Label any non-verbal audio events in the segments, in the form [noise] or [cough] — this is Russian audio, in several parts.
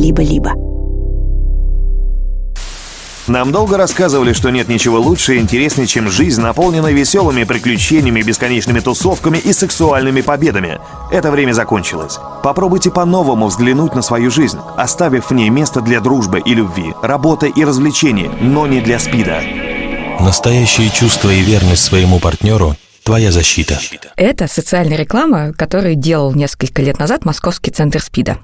либо-либо. Нам долго рассказывали, что нет ничего лучше и интереснее, чем жизнь, наполненная веселыми приключениями, бесконечными тусовками и сексуальными победами. Это время закончилось. Попробуйте по-новому взглянуть на свою жизнь, оставив в ней место для дружбы и любви, работы и развлечений, но не для спида. Настоящее чувство и верность своему партнеру – твоя защита. Это социальная реклама, которую делал несколько лет назад Московский центр СПИДа.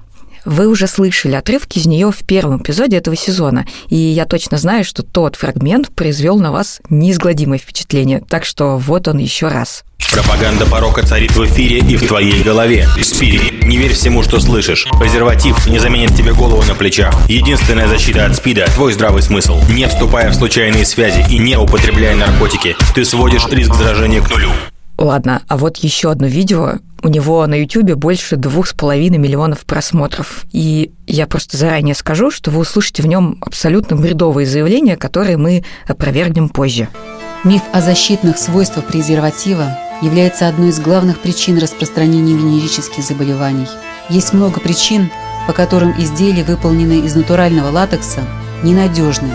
Вы уже слышали отрывки из нее в первом эпизоде этого сезона, и я точно знаю, что тот фрагмент произвел на вас неизгладимое впечатление, так что вот он еще раз. Пропаганда порока царит в эфире и в твоей голове. Спири, не верь всему, что слышишь. Презерватив не заменит тебе голову на плечах. Единственная защита от СПИДа – твой здравый смысл. Не вступая в случайные связи и не употребляя наркотики, ты сводишь риск заражения к нулю. Ладно, а вот еще одно видео. У него на YouTube больше двух с половиной миллионов просмотров. И я просто заранее скажу, что вы услышите в нем абсолютно бредовые заявления, которые мы опровергнем позже. Миф о защитных свойствах презерватива является одной из главных причин распространения венерических заболеваний. Есть много причин, по которым изделия, выполненные из натурального латекса, ненадежны.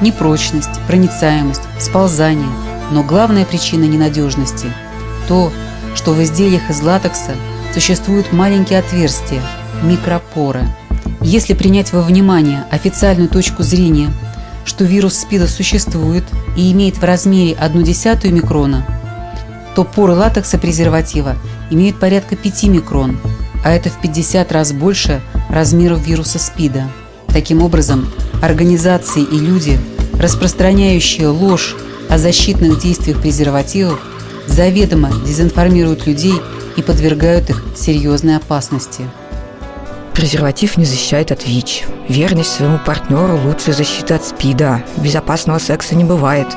Непрочность, проницаемость, сползание – но главная причина ненадежности – то, что в изделиях из латекса существуют маленькие отверстия – микропоры. Если принять во внимание официальную точку зрения, что вирус СПИДа существует и имеет в размере 1,1 микрона, то поры латекса презерватива имеют порядка 5 микрон, а это в 50 раз больше размеров вируса СПИДа. Таким образом, организации и люди, распространяющие ложь о защитных действиях презервативов заведомо дезинформируют людей и подвергают их серьезной опасности. Презерватив не защищает от ВИЧ. Верность своему партнеру – лучшая защита от СПИДа. Безопасного секса не бывает.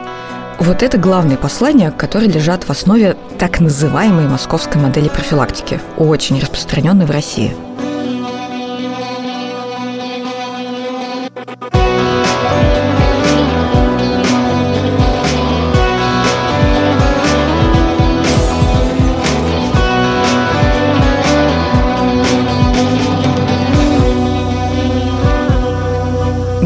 Вот это главные послания, которые лежат в основе так называемой московской модели профилактики, очень распространенной в России –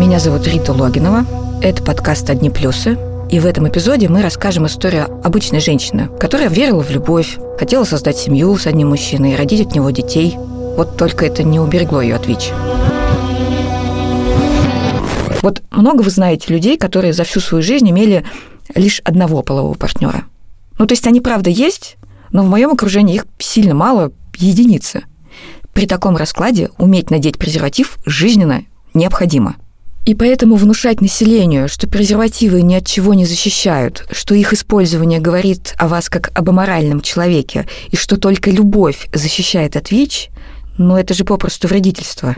Меня зовут Рита Логинова. Это подкаст «Одни плюсы». И в этом эпизоде мы расскажем историю обычной женщины, которая верила в любовь, хотела создать семью с одним мужчиной и родить от него детей. Вот только это не уберегло ее от ВИЧ. Вот много вы знаете людей, которые за всю свою жизнь имели лишь одного полового партнера. Ну, то есть они, правда, есть, но в моем окружении их сильно мало, единицы. При таком раскладе уметь надеть презерватив жизненно необходимо – и поэтому внушать населению, что презервативы ни от чего не защищают, что их использование говорит о вас как об аморальном человеке, и что только любовь защищает от ВИЧ, ну это же попросту вредительство.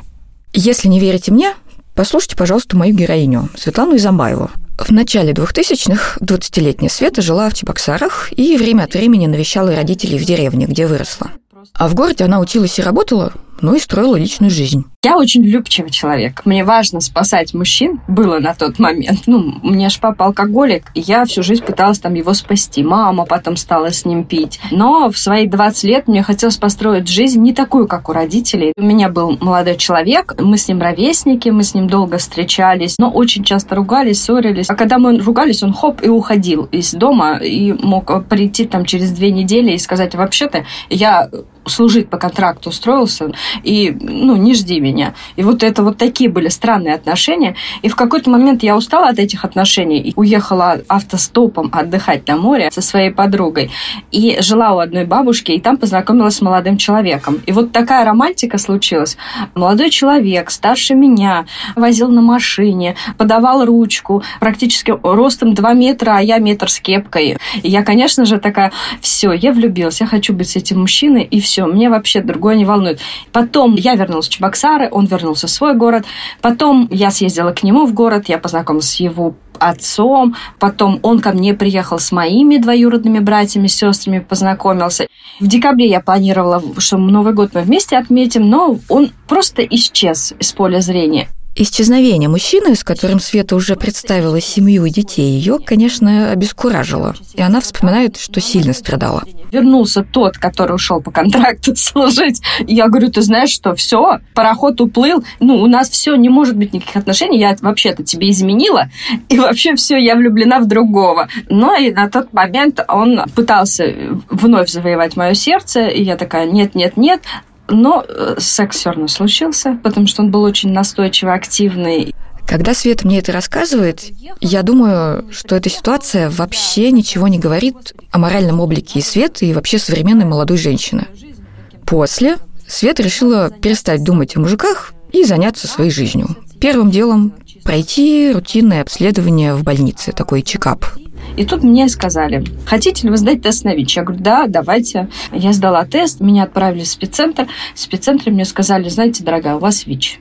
Если не верите мне, послушайте, пожалуйста, мою героиню, Светлану Изамбаеву. В начале 2000-х 20-летняя Света жила в Чебоксарах и время от времени навещала родителей в деревне, где выросла. А в городе она училась и работала, ну и строила личную жизнь. Я очень влюбчивый человек. Мне важно спасать мужчин. Было на тот момент. Ну, меня же папа алкоголик, и я всю жизнь пыталась там его спасти. Мама потом стала с ним пить. Но в свои 20 лет мне хотелось построить жизнь не такую, как у родителей. У меня был молодой человек, мы с ним ровесники, мы с ним долго встречались, но очень часто ругались, ссорились. А когда мы ругались, он хоп и уходил из дома и мог прийти там через две недели и сказать, вообще-то я служить по контракту устроился, и, ну, не жди меня. И вот это вот такие были странные отношения. И в какой-то момент я устала от этих отношений и уехала автостопом отдыхать на море со своей подругой. И жила у одной бабушки, и там познакомилась с молодым человеком. И вот такая романтика случилась. Молодой человек, старше меня, возил на машине, подавал ручку, практически ростом 2 метра, а я метр с кепкой. И я, конечно же, такая, все, я влюбилась, я хочу быть с этим мужчиной, и все, мне вообще другое не волнует. Потом я вернулась в Чебоксары, он вернулся в свой город. Потом я съездила к нему в город, я познакомилась с его отцом, потом он ко мне приехал с моими двоюродными братьями, сестрами, познакомился. В декабре я планировала, что Новый год мы вместе отметим, но он просто исчез из поля зрения. Исчезновение мужчины, с которым Света уже представила семью и детей, ее, конечно, обескуражило. И она вспоминает, что сильно страдала. Вернулся тот, который ушел по контракту [laughs] служить. я говорю, ты знаешь что, все, пароход уплыл, ну, у нас все, не может быть никаких отношений, я вообще-то тебе изменила, и вообще все, я влюблена в другого. Но и на тот момент он пытался вновь завоевать мое сердце, и я такая, нет, нет, нет, но э, секс все равно случился, потому что он был очень настойчивый, активный. Когда Света мне это рассказывает, я думаю, что эта ситуация вообще ничего не говорит о моральном облике и Светы, и вообще современной молодой женщины. После Света решила перестать думать о мужиках и заняться своей жизнью. Первым делом пройти рутинное обследование в больнице, такой чекап. И тут мне сказали, хотите ли вы сдать тест на ВИЧ? Я говорю, да, давайте. Я сдала тест, меня отправили в спеццентр. В спеццентре мне сказали, знаете, дорогая, у вас ВИЧ.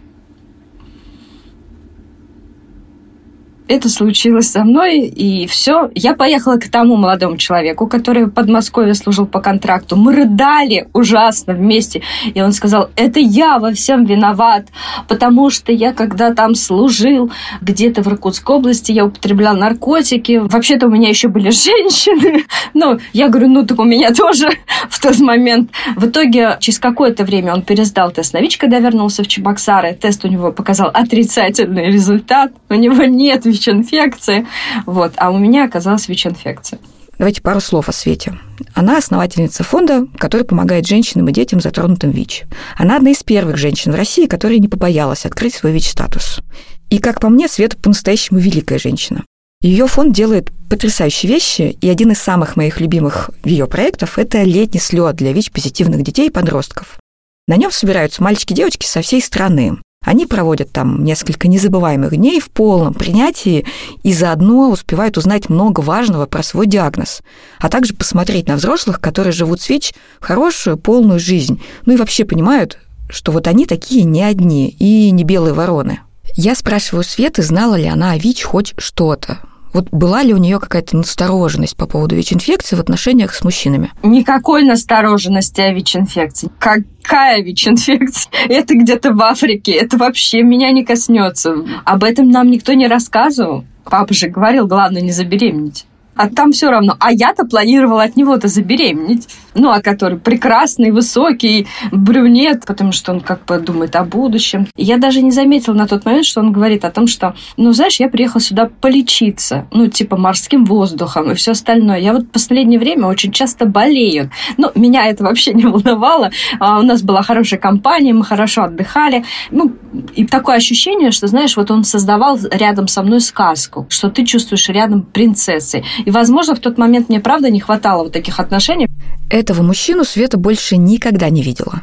Это случилось со мной, и все. Я поехала к тому молодому человеку, который в Подмосковье служил по контракту. Мы рыдали ужасно вместе. И он сказал, это я во всем виноват, потому что я, когда там служил, где-то в Иркутской области, я употреблял наркотики. Вообще-то у меня еще были женщины. [laughs] Ну, я говорю, ну, так у меня тоже в тот момент. В итоге, через какое-то время он пересдал тест на ВИЧ, когда вернулся в Чебоксары. Тест у него показал отрицательный результат. У него нет ВИЧ ВИЧ-инфекции. Вот. А у меня оказалась ВИЧ-инфекция. Давайте пару слов о Свете. Она основательница фонда, который помогает женщинам и детям, затронутым ВИЧ. Она одна из первых женщин в России, которая не побоялась открыть свой ВИЧ-статус. И, как по мне, Света по-настоящему великая женщина. Ее фонд делает потрясающие вещи, и один из самых моих любимых ее проектов – это летний слет для ВИЧ-позитивных детей и подростков. На нем собираются мальчики и девочки со всей страны. Они проводят там несколько незабываемых дней в полном принятии и заодно успевают узнать много важного про свой диагноз, а также посмотреть на взрослых, которые живут с ВИЧ, хорошую, полную жизнь, ну и вообще понимают, что вот они такие не одни и не белые вороны. Я спрашиваю Светы, знала ли она о ВИЧ хоть что-то. Вот была ли у нее какая-то настороженность по поводу ВИЧ-инфекции в отношениях с мужчинами? Никакой настороженности о ВИЧ-инфекции. Какая ВИЧ-инфекция? [laughs] Это где-то в Африке. Это вообще меня не коснется. Об этом нам никто не рассказывал. Папа же говорил, главное не забеременеть а там все равно. А я-то планировала от него-то забеременеть. Ну, а который прекрасный, высокий, брюнет, потому что он как бы думает о будущем. Я даже не заметила на тот момент, что он говорит о том, что, ну, знаешь, я приехала сюда полечиться, ну, типа морским воздухом и все остальное. Я вот в последнее время очень часто болею. Ну, меня это вообще не волновало. А у нас была хорошая компания, мы хорошо отдыхали. Ну, и такое ощущение, что, знаешь, вот он создавал рядом со мной сказку, что ты чувствуешь рядом принцессы. И, возможно, в тот момент мне, правда, не хватало вот таких отношений. Этого мужчину Света больше никогда не видела.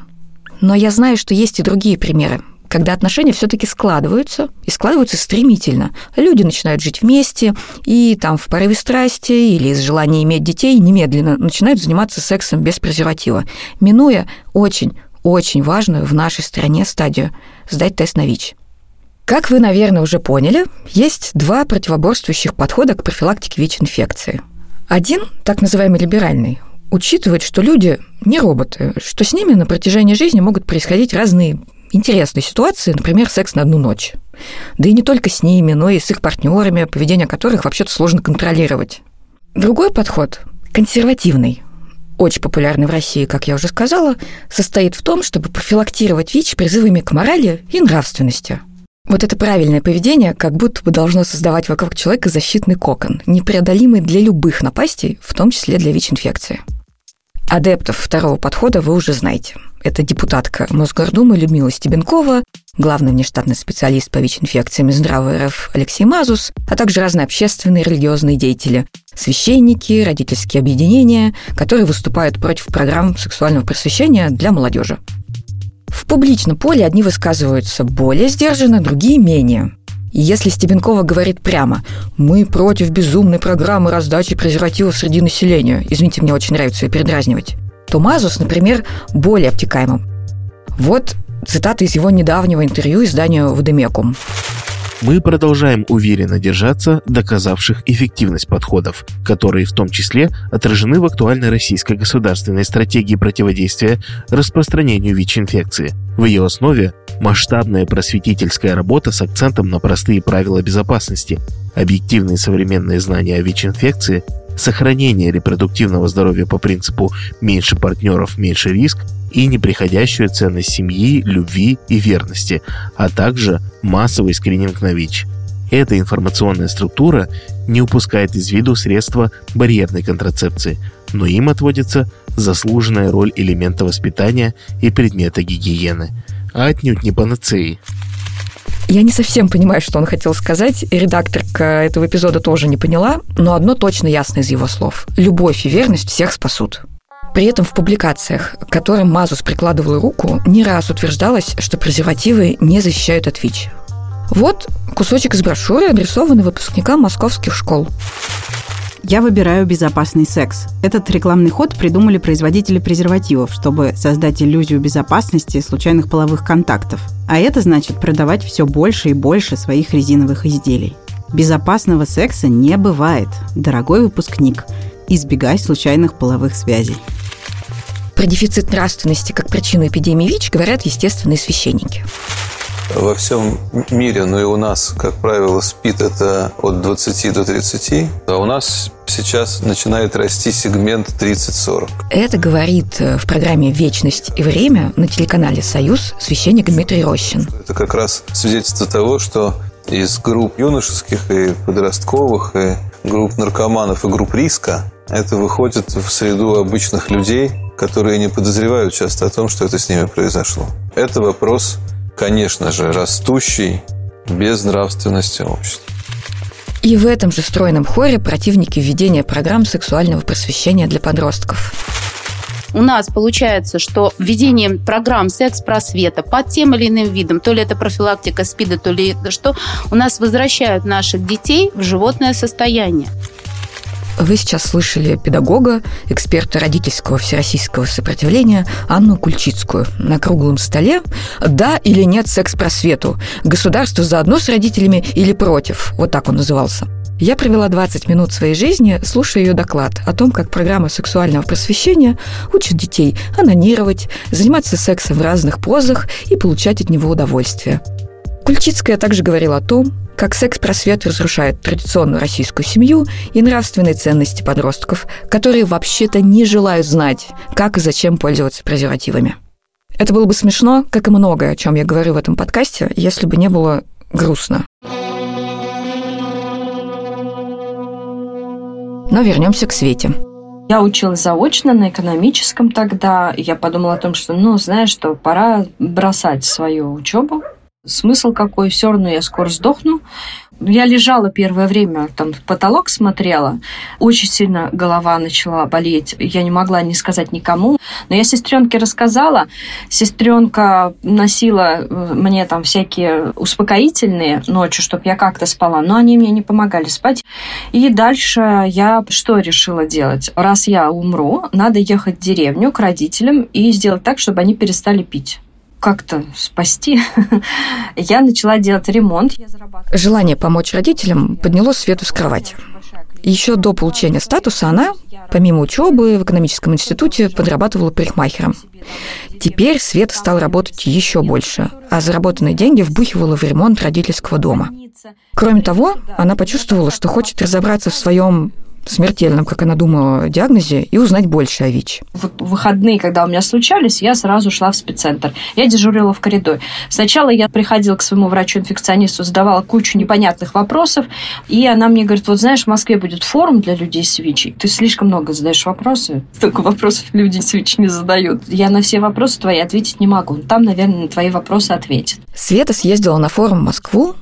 Но я знаю, что есть и другие примеры, когда отношения все-таки складываются, и складываются стремительно. Люди начинают жить вместе, и там в порыве страсти или из желания иметь детей немедленно начинают заниматься сексом без презерватива, минуя очень, очень важную в нашей стране стадию – сдать тест на ВИЧ. Как вы, наверное, уже поняли, есть два противоборствующих подхода к профилактике ВИЧ-инфекции. Один, так называемый либеральный, учитывает, что люди не роботы, что с ними на протяжении жизни могут происходить разные интересные ситуации, например, секс на одну ночь. Да и не только с ними, но и с их партнерами, поведение которых вообще-то сложно контролировать. Другой подход, консервативный, очень популярный в России, как я уже сказала, состоит в том, чтобы профилактировать ВИЧ призывами к морали и нравственности – вот это правильное поведение как будто бы должно создавать вокруг человека защитный кокон, непреодолимый для любых напастей, в том числе для ВИЧ-инфекции. Адептов второго подхода вы уже знаете. Это депутатка Мосгордумы Людмила Стебенкова, главный внештатный специалист по ВИЧ-инфекциям Здравый РФ Алексей Мазус, а также разные общественные и религиозные деятели, священники, родительские объединения, которые выступают против программ сексуального просвещения для молодежи. В публичном поле одни высказываются более сдержанно, другие менее. И если Стебенкова говорит прямо «Мы против безумной программы раздачи презервативов среди населения», извините, мне очень нравится ее передразнивать, то Мазус, например, более обтекаемым. Вот цитата из его недавнего интервью изданию «Водемекум». Мы продолжаем уверенно держаться доказавших эффективность подходов, которые в том числе отражены в актуальной российской государственной стратегии противодействия распространению ВИЧ-инфекции. В ее основе масштабная просветительская работа с акцентом на простые правила безопасности, объективные современные знания о ВИЧ-инфекции, сохранение репродуктивного здоровья по принципу «меньше партнеров, меньше риск» и неприходящую ценность семьи, любви и верности, а также массовый скрининг на ВИЧ. Эта информационная структура не упускает из виду средства барьерной контрацепции, но им отводится заслуженная роль элемента воспитания и предмета гигиены, а отнюдь не панацеи. Я не совсем понимаю, что он хотел сказать. Редакторка этого эпизода тоже не поняла, но одно точно ясно из его слов. Любовь и верность всех спасут. При этом в публикациях, к которым Мазус прикладывал руку, не раз утверждалось, что презервативы не защищают от ВИЧ. Вот кусочек из брошюры, адресованный выпускникам московских школ. Я выбираю безопасный секс. Этот рекламный ход придумали производители презервативов, чтобы создать иллюзию безопасности случайных половых контактов. А это значит продавать все больше и больше своих резиновых изделий. Безопасного секса не бывает, дорогой выпускник. Избегай случайных половых связей. Про дефицит нравственности как причину эпидемии ВИЧ говорят естественные священники во всем мире, но и у нас, как правило, спит это от 20 до 30, а у нас сейчас начинает расти сегмент 30-40. Это говорит э, в программе «Вечность и время» на телеканале «Союз» священник Дмитрий Рощин. Это как раз свидетельство того, что из групп юношеских и подростковых, и групп наркоманов, и групп риска это выходит в среду обычных людей, которые не подозревают часто о том, что это с ними произошло. Это вопрос конечно же, растущей безнравственности общества. И в этом же стройном хоре противники введения программ сексуального просвещения для подростков. У нас получается, что введением программ секс-просвета под тем или иным видом, то ли это профилактика СПИДа, то ли это что, у нас возвращают наших детей в животное состояние. Вы сейчас слышали педагога, эксперта родительского всероссийского сопротивления Анну Кульчицкую на круглом столе «Да или нет секс-просвету? Государство заодно с родителями или против?» Вот так он назывался. Я провела 20 минут своей жизни, слушая ее доклад о том, как программа сексуального просвещения учит детей анонировать, заниматься сексом в разных позах и получать от него удовольствие. Кульчицкая также говорила о том, как секс-просвет разрушает традиционную российскую семью и нравственные ценности подростков, которые вообще-то не желают знать, как и зачем пользоваться презервативами. Это было бы смешно, как и многое, о чем я говорю в этом подкасте, если бы не было грустно. Но вернемся к Свете. Я училась заочно на экономическом тогда. Я подумала о том, что, ну, знаешь, что пора бросать свою учебу, смысл какой, все равно я скоро сдохну. Я лежала первое время, там в потолок смотрела, очень сильно голова начала болеть, я не могла не сказать никому, но я сестренке рассказала, сестренка носила э, мне там всякие успокоительные ночью, чтобы я как-то спала, но они мне не помогали спать. И дальше я что решила делать? Раз я умру, надо ехать в деревню к родителям и сделать так, чтобы они перестали пить как-то спасти, [laughs] я начала делать ремонт. Желание помочь родителям подняло Свету с кровати. Еще до получения статуса она, помимо учебы в экономическом институте, подрабатывала парикмахером. Теперь Света стала работать еще больше, а заработанные деньги вбухивала в ремонт родительского дома. Кроме того, она почувствовала, что хочет разобраться в своем смертельном, как она думала, диагнозе и узнать больше о ВИЧ. В выходные, когда у меня случались, я сразу шла в спеццентр. Я дежурила в коридоре. Сначала я приходила к своему врачу-инфекционисту, задавала кучу непонятных вопросов, и она мне говорит, вот знаешь, в Москве будет форум для людей с ВИЧ. Ты слишком много задаешь вопросы. Столько [laughs] вопросов люди с ВИЧ не задают. Я на все вопросы твои ответить не могу. Там, наверное, на твои вопросы ответит. Света съездила на форум в Москву,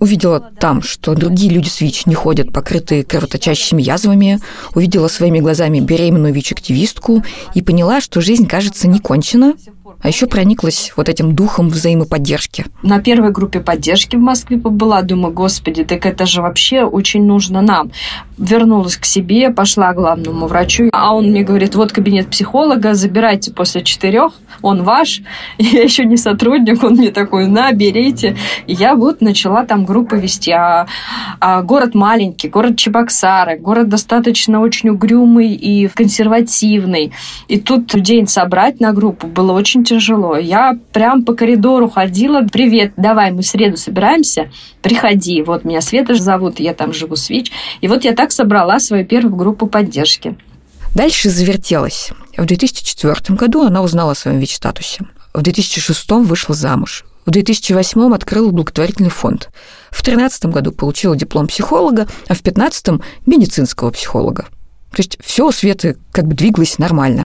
увидела там, что другие люди с ВИЧ не ходят покрытые кровоточащими язвами, увидела своими глазами беременную ВИЧ-активистку и поняла, что жизнь, кажется, не кончена, а еще прониклась вот этим духом взаимоподдержки. На первой группе поддержки в Москве побыла, думаю, господи, так это же вообще очень нужно нам. Вернулась к себе, пошла к главному врачу, а он мне говорит, вот кабинет психолога, забирайте после четырех, он ваш, [laughs] я еще не сотрудник, он мне такой, на, берите. И я вот начала там группы вести. А, а город маленький, город Чебоксары, город достаточно очень угрюмый и консервативный. И тут людей собрать на группу было очень тяжело. Я прям по коридору ходила. Привет, давай, мы в среду собираемся. Приходи. Вот меня Света зовут, я там живу с ВИЧ. И вот я так собрала свою первую группу поддержки. Дальше завертелась. В 2004 году она узнала о своем ВИЧ-статусе. В 2006 вышла замуж. В 2008 открыла благотворительный фонд. В 2013 году получила диплом психолога, а в 2015 – медицинского психолога. То есть все у Светы как бы двигалось нормально.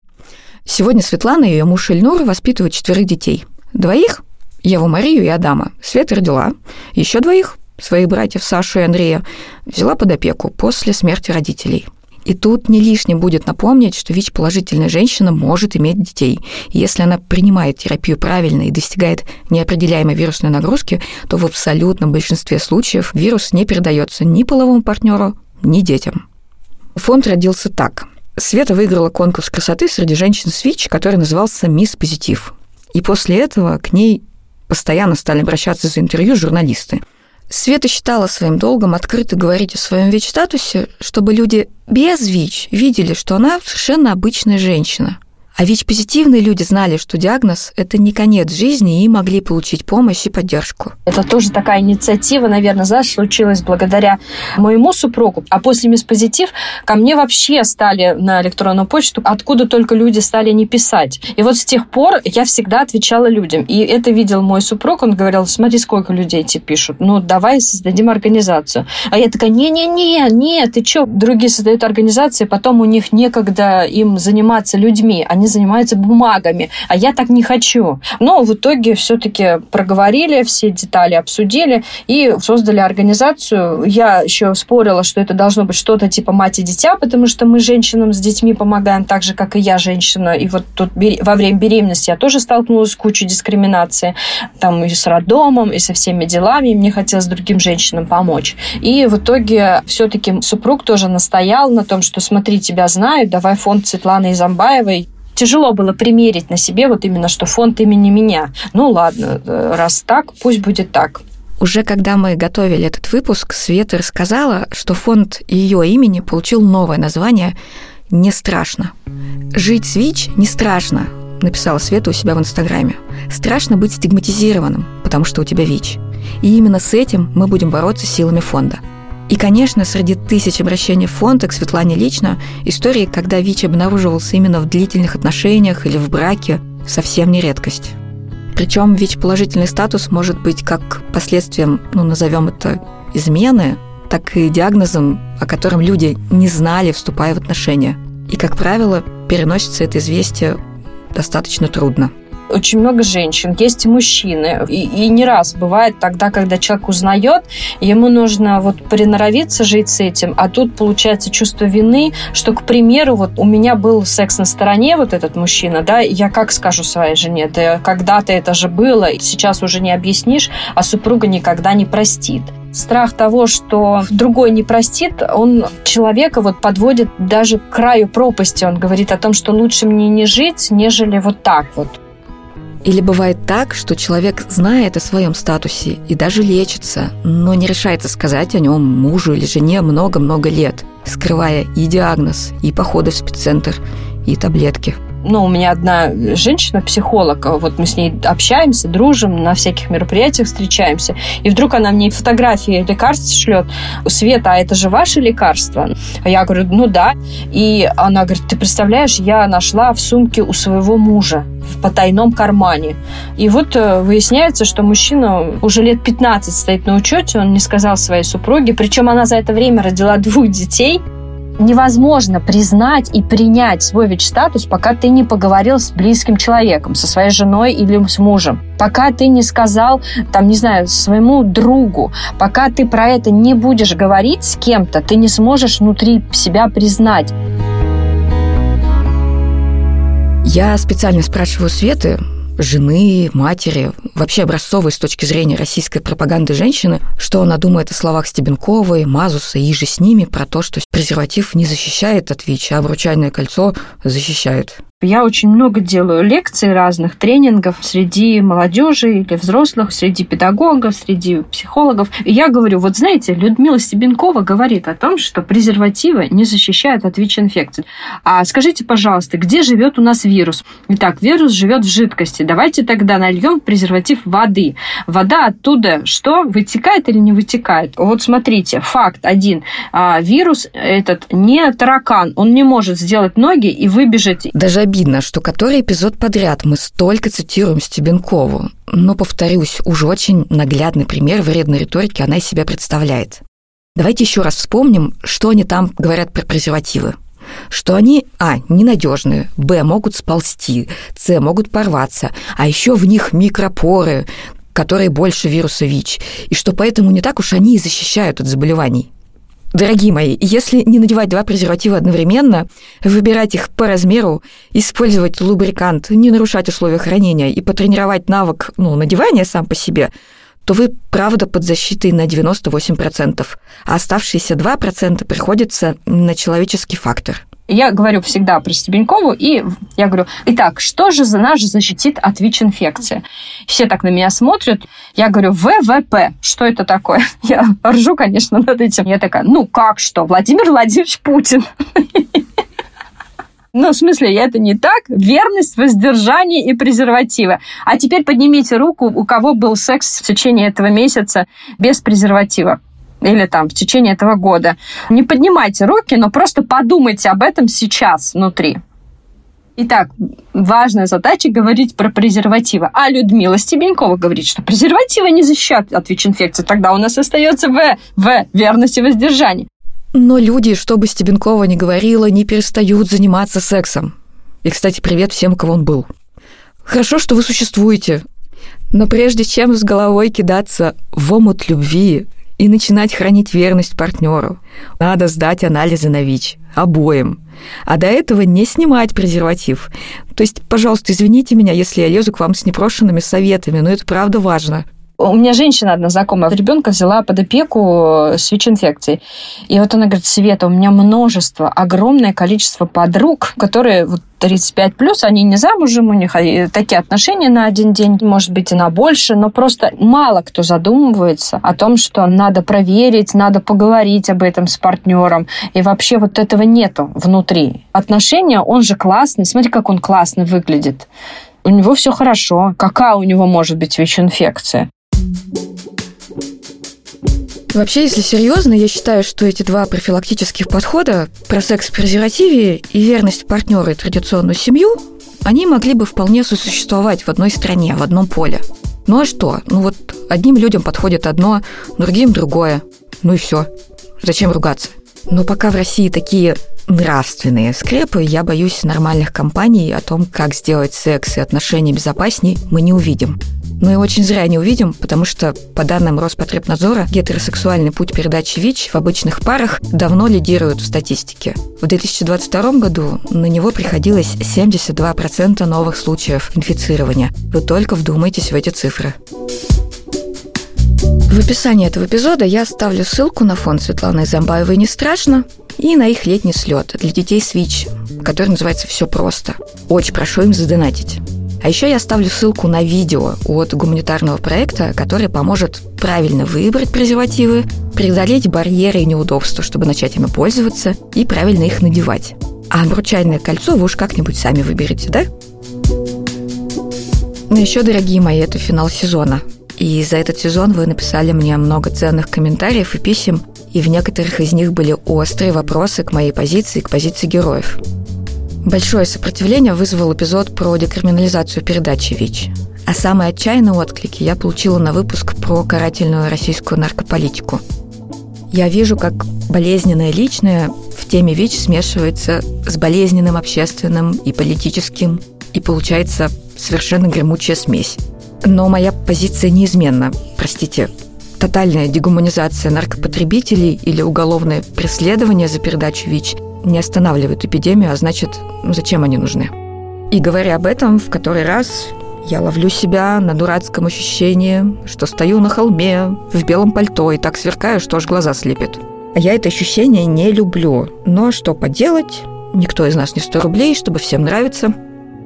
Сегодня Светлана и ее муж Ильнур воспитывают четверых детей. Двоих – Еву Марию и Адама. Света родила. Еще двоих – своих братьев Сашу и Андрея – взяла под опеку после смерти родителей – и тут не лишним будет напомнить, что ВИЧ-положительная женщина может иметь детей. Если она принимает терапию правильно и достигает неопределяемой вирусной нагрузки, то в абсолютном большинстве случаев вирус не передается ни половому партнеру, ни детям. Фонд родился так. Света выиграла конкурс красоты среди женщин с ВИЧ, который назывался «Мисс Позитив». И после этого к ней постоянно стали обращаться за интервью журналисты. Света считала своим долгом открыто говорить о своем ВИЧ-статусе, чтобы люди без ВИЧ видели, что она совершенно обычная женщина – а ВИЧ-позитивные люди знали, что диагноз – это не конец жизни и могли получить помощь и поддержку. Это тоже такая инициатива, наверное, знаешь, случилась благодаря моему супругу. А после Мисс Позитив ко мне вообще стали на электронную почту, откуда только люди стали не писать. И вот с тех пор я всегда отвечала людям. И это видел мой супруг, он говорил, смотри, сколько людей тебе пишут, ну давай создадим организацию. А я такая, не-не-не, нет, ты что? Другие создают организации, потом у них некогда им заниматься людьми. Они занимаются бумагами, а я так не хочу. Но в итоге все-таки проговорили, все детали обсудили и создали организацию. Я еще спорила, что это должно быть что-то типа мать и дитя, потому что мы женщинам с детьми помогаем так же, как и я женщина. И вот тут во время беременности я тоже столкнулась с кучей дискриминации. Там и с роддомом, и со всеми делами. И мне хотелось другим женщинам помочь. И в итоге все-таки супруг тоже настоял на том, что смотри, тебя знают, давай фонд Светланы Изамбаевой тяжело было примерить на себе вот именно, что фонд имени меня. Ну ладно, раз так, пусть будет так. Уже когда мы готовили этот выпуск, Света рассказала, что фонд ее имени получил новое название «Не страшно». «Жить с ВИЧ не страшно», написала Света у себя в Инстаграме. «Страшно быть стигматизированным, потому что у тебя ВИЧ. И именно с этим мы будем бороться силами фонда. И, конечно, среди тысяч обращений в фонд к Светлане лично истории, когда ВИЧ обнаруживался именно в длительных отношениях или в браке, совсем не редкость. Причем ВИЧ-положительный статус может быть как последствием, ну, назовем это, измены, так и диагнозом, о котором люди не знали, вступая в отношения. И, как правило, переносится это известие достаточно трудно очень много женщин, есть и мужчины. И, и не раз бывает тогда, когда человек узнает, ему нужно вот приноровиться жить с этим, а тут получается чувство вины, что, к примеру, вот у меня был секс на стороне, вот этот мужчина, да, я как скажу своей жене, да когда-то это же было, сейчас уже не объяснишь, а супруга никогда не простит страх того, что другой не простит, он человека вот подводит даже к краю пропасти. Он говорит о том, что лучше мне не жить, нежели вот так вот. Или бывает так, что человек знает о своем статусе и даже лечится, но не решается сказать о нем мужу или жене много-много лет, скрывая и диагноз, и походы в спеццентр, и таблетки – ну, у меня одна женщина-психолог, вот мы с ней общаемся, дружим, на всяких мероприятиях встречаемся, и вдруг она мне фотографии лекарств шлет. Света, а это же ваши лекарства? А я говорю, ну да. И она говорит, ты представляешь, я нашла в сумке у своего мужа в потайном кармане. И вот э, выясняется, что мужчина уже лет 15 стоит на учете, он не сказал своей супруге, причем она за это время родила [laughs] двух детей, невозможно признать и принять свой ВИЧ-статус, пока ты не поговорил с близким человеком, со своей женой или с мужем. Пока ты не сказал, там, не знаю, своему другу, пока ты про это не будешь говорить с кем-то, ты не сможешь внутри себя признать. Я специально спрашиваю Светы, жены, матери, вообще образцовой с точки зрения российской пропаганды женщины, что она думает о словах Стебенковой, Мазуса и же с ними про то, что презерватив не защищает от ВИЧ, а обручальное кольцо защищает. Я очень много делаю лекций разных, тренингов среди молодежи или взрослых, среди педагогов, среди психологов. И я говорю, вот знаете, Людмила Стебенкова говорит о том, что презервативы не защищают от ВИЧ-инфекции. А скажите, пожалуйста, где живет у нас вирус? Итак, вирус живет в жидкости. Давайте тогда нальем презерватив воды. Вода оттуда что, вытекает или не вытекает? Вот смотрите, факт один. А, вирус этот не таракан, он не может сделать ноги и выбежать. Даже обидно, что который эпизод подряд мы столько цитируем Стебенкову. Но, повторюсь, уже очень наглядный пример вредной риторики она из себя представляет. Давайте еще раз вспомним, что они там говорят про презервативы что они, а, ненадежные, б, могут сползти, с, могут порваться, а еще в них микропоры, которые больше вируса ВИЧ, и что поэтому не так уж они и защищают от заболеваний. Дорогие мои, если не надевать два презерватива одновременно, выбирать их по размеру, использовать лубрикант, не нарушать условия хранения и потренировать навык ну, надевания сам по себе, то вы, правда, под защитой на 98%, а оставшиеся 2% приходится на человеческий фактор. Я говорю всегда про Стебенькову, и я говорю, итак, что же за нас защитит от ВИЧ-инфекции? Все так на меня смотрят. Я говорю, ВВП. Что это такое? [laughs] Я ржу, конечно, над этим. Я такая, ну как что? Владимир Владимирович Путин. [laughs] Ну, в смысле, это не так. Верность, воздержание и презервативы. А теперь поднимите руку, у кого был секс в течение этого месяца без презерватива или там в течение этого года. Не поднимайте руки, но просто подумайте об этом сейчас внутри. Итак, важная задача говорить про презервативы. А Людмила Стебенькова говорит, что презервативы не защищают от ВИЧ-инфекции. Тогда у нас остается В, В, верность и воздержание. Но люди, что бы Стебенкова ни говорила, не перестают заниматься сексом. И, кстати, привет всем, кого он был. Хорошо, что вы существуете. Но прежде чем с головой кидаться в омут любви, и начинать хранить верность партнеру. Надо сдать анализы на ВИЧ обоим. А до этого не снимать презерватив. То есть, пожалуйста, извините меня, если я лезу к вам с непрошенными советами, но это правда важно. У меня женщина одна знакомая, ребенка взяла под опеку с ВИЧ-инфекцией. И вот она говорит, Света, у меня множество, огромное количество подруг, которые вот 35 плюс, они не замужем, у них такие отношения на один день, может быть, и на больше, но просто мало кто задумывается о том, что надо проверить, надо поговорить об этом с партнером. И вообще вот этого нету внутри. Отношения, он же классный, смотри, как он классно выглядит. У него все хорошо. Какая у него может быть ВИЧ-инфекция? Вообще, если серьезно, я считаю, что эти два профилактических подхода про секс в презервативе и верность партнера и традиционную семью, они могли бы вполне сосуществовать в одной стране, в одном поле. Ну а что? Ну вот одним людям подходит одно, другим другое. Ну и все. Зачем ругаться? Но пока в России такие нравственные скрепы, я боюсь нормальных компаний о том, как сделать секс и отношения безопасней, мы не увидим. Но и очень зря не увидим, потому что, по данным Роспотребнадзора, гетеросексуальный путь передачи ВИЧ в обычных парах давно лидирует в статистике. В 2022 году на него приходилось 72% новых случаев инфицирования. Вы только вдумайтесь в эти цифры. В описании этого эпизода я оставлю ссылку на фонд Светланы Замбаевой «Не страшно» и на их летний слет для детей ВИЧ, который называется «Все просто». Очень прошу им задонатить. А еще я оставлю ссылку на видео от гуманитарного проекта, который поможет правильно выбрать презервативы, преодолеть барьеры и неудобства, чтобы начать ими пользоваться и правильно их надевать. А обручальное кольцо вы уж как-нибудь сами выберете, да? Ну еще, дорогие мои, это финал сезона. И за этот сезон вы написали мне много ценных комментариев и писем, и в некоторых из них были острые вопросы к моей позиции, к позиции героев. Большое сопротивление вызвал эпизод про декриминализацию передачи ВИЧ. А самые отчаянные отклики я получила на выпуск про карательную российскую наркополитику. Я вижу, как болезненное личное в теме ВИЧ смешивается с болезненным общественным и политическим, и получается совершенно гремучая смесь. Но моя позиция неизменна. Простите, тотальная дегуманизация наркопотребителей или уголовное преследование за передачу ВИЧ не останавливают эпидемию, а значит, зачем они нужны? И говоря об этом, в который раз Я ловлю себя на дурацком ощущении, что стою на холме в белом пальто и так сверкаю, что аж глаза слепит. А я это ощущение не люблю. Но что поделать? Никто из нас не 100 рублей, чтобы всем нравиться.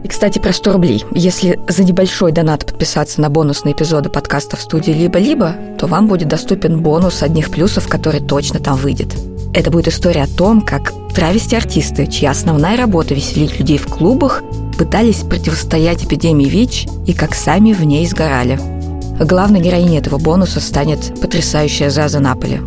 И, кстати, про 100 рублей. Если за небольшой донат подписаться на бонусные эпизоды подкаста в студии «Либо-либо», то вам будет доступен бонус одних плюсов, который точно там выйдет. Это будет история о том, как травести-артисты, чья основная работа веселить людей в клубах, пытались противостоять эпидемии ВИЧ и как сами в ней сгорали. Главной героиней этого бонуса станет потрясающая Заза Наполи.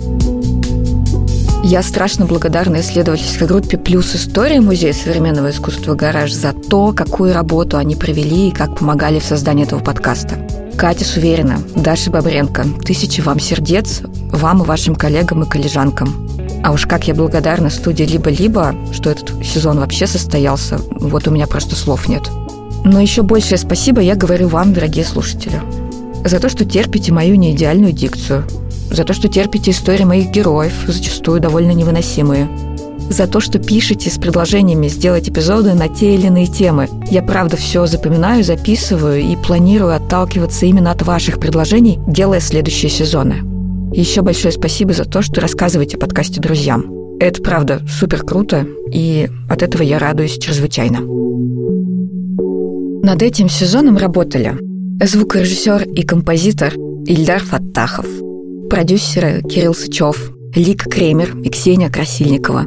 Я страшно благодарна исследовательской группе «Плюс История» Музея современного искусства «Гараж» за то, какую работу они провели и как помогали в создании этого подкаста. Катя Суверина, Даша Бобренко, тысячи вам сердец, вам и вашим коллегам и коллежанкам. А уж как я благодарна студии «Либо-либо», что этот сезон вообще состоялся, вот у меня просто слов нет. Но еще большее спасибо я говорю вам, дорогие слушатели, за то, что терпите мою неидеальную дикцию, за то, что терпите истории моих героев, зачастую довольно невыносимые, за то, что пишете с предложениями сделать эпизоды на те или иные темы. Я, правда, все запоминаю, записываю и планирую отталкиваться именно от ваших предложений, делая следующие сезоны. Еще большое спасибо за то, что рассказываете о подкасте друзьям. Это, правда, супер круто, и от этого я радуюсь чрезвычайно. Над этим сезоном работали звукорежиссер и композитор Ильдар Фаттахов, продюсеры Кирилл Сычев, Лика Кремер и Ксения Красильникова,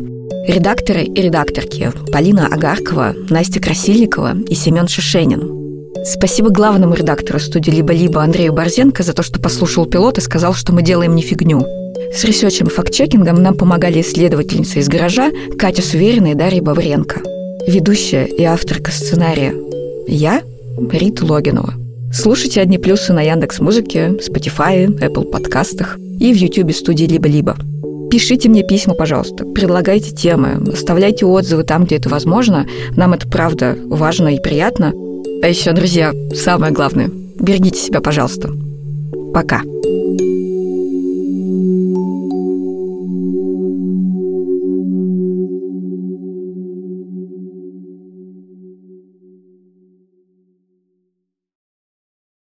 редакторы и редакторки Полина Агаркова, Настя Красильникова и Семен Шишенин – Спасибо главному редактору студии «Либо-либо» Андрею Борзенко за то, что послушал пилот и сказал, что мы делаем не фигню. С ресерчем и факт-чекингом нам помогали исследовательницы из «Гаража» Катя Суверина и Дарья Бавренко. Ведущая и авторка сценария я, Рита Логинова. Слушайте «Одни плюсы» на Яндекс Музыке, Spotify, Apple подкастах и в YouTube студии «Либо-либо». Пишите мне письма, пожалуйста, предлагайте темы, оставляйте отзывы там, где это возможно. Нам это правда важно и приятно – а еще, друзья, самое главное, берегите себя, пожалуйста. Пока.